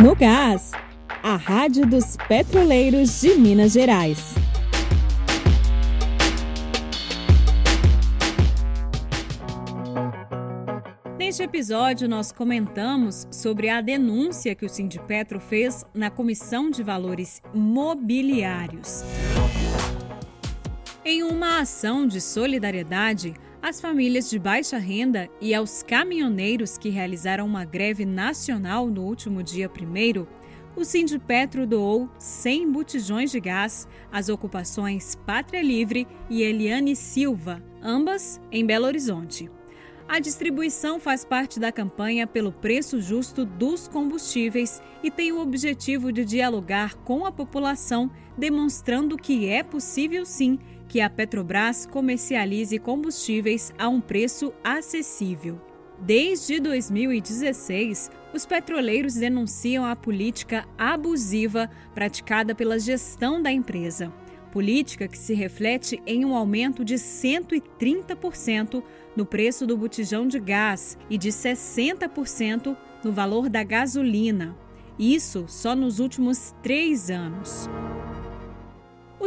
No Gás, a Rádio dos Petroleiros de Minas Gerais. Neste episódio, nós comentamos sobre a denúncia que o Sindipetro fez na Comissão de Valores Mobiliários. Em uma ação de solidariedade, às famílias de baixa renda e aos caminhoneiros que realizaram uma greve nacional no último dia 1, o Sindipetro doou 100 botijões de gás às ocupações Pátria Livre e Eliane Silva, ambas em Belo Horizonte. A distribuição faz parte da campanha pelo preço justo dos combustíveis e tem o objetivo de dialogar com a população, demonstrando que é possível sim que a Petrobras comercialize combustíveis a um preço acessível. Desde 2016, os petroleiros denunciam a política abusiva praticada pela gestão da empresa. Política que se reflete em um aumento de 130% no preço do botijão de gás e de 60% no valor da gasolina. Isso só nos últimos três anos.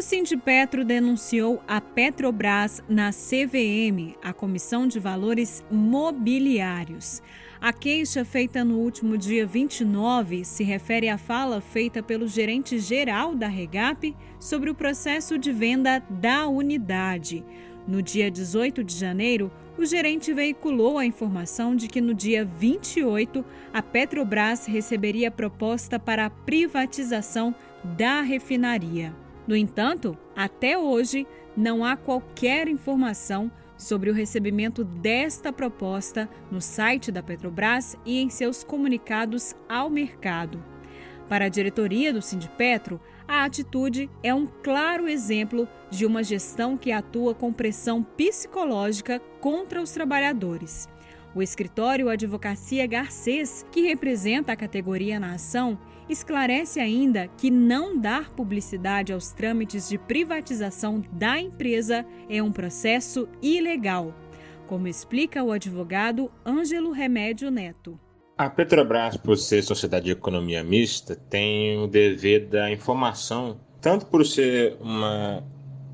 O Sindipetro denunciou a Petrobras na CVM, a Comissão de Valores Mobiliários. A queixa feita no último dia 29 se refere à fala feita pelo gerente geral da Regap sobre o processo de venda da unidade. No dia 18 de janeiro, o gerente veiculou a informação de que no dia 28 a Petrobras receberia proposta para a privatização da refinaria. No entanto, até hoje, não há qualquer informação sobre o recebimento desta proposta no site da Petrobras e em seus comunicados ao mercado. Para a diretoria do Sindipetro, a atitude é um claro exemplo de uma gestão que atua com pressão psicológica contra os trabalhadores. O escritório Advocacia Garcês, que representa a categoria na ação, esclarece ainda que não dar publicidade aos trâmites de privatização da empresa é um processo ilegal, como explica o advogado Ângelo Remédio Neto. A Petrobras, por ser sociedade de economia mista, tem o dever da informação, tanto por ser uma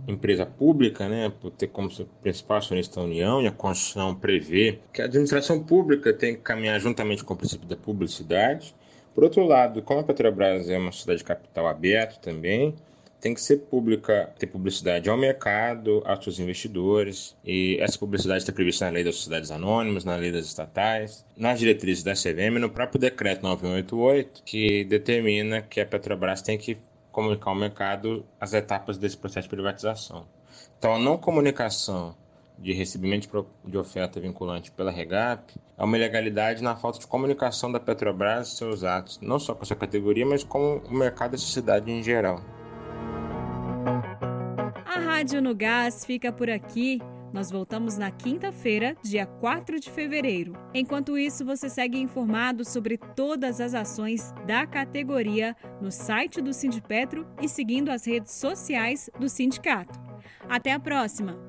empresa pública, né, por ter como principal acionista a União, e a Constituição prevê que a administração pública tem que caminhar juntamente com o princípio da publicidade. Por outro lado, como a Petrobras é uma sociedade de capital aberto também, tem que ser pública, ter publicidade ao mercado, aos seus investidores, e essa publicidade está prevista na lei das sociedades anônimas, na lei das estatais, nas diretrizes da CVM, no próprio decreto 9188, que determina que a Petrobras tem que comunicar ao mercado as etapas desse processo de privatização. Então, a não comunicação de recebimento de oferta vinculante pela Regap é uma ilegalidade na falta de comunicação da Petrobras e seus atos, não só com essa categoria, mas com o mercado da sociedade em geral. A Rádio no Gás fica por aqui. Nós voltamos na quinta-feira, dia 4 de fevereiro. Enquanto isso, você segue informado sobre todas as ações da categoria no site do Sindipetro e seguindo as redes sociais do sindicato. Até a próxima!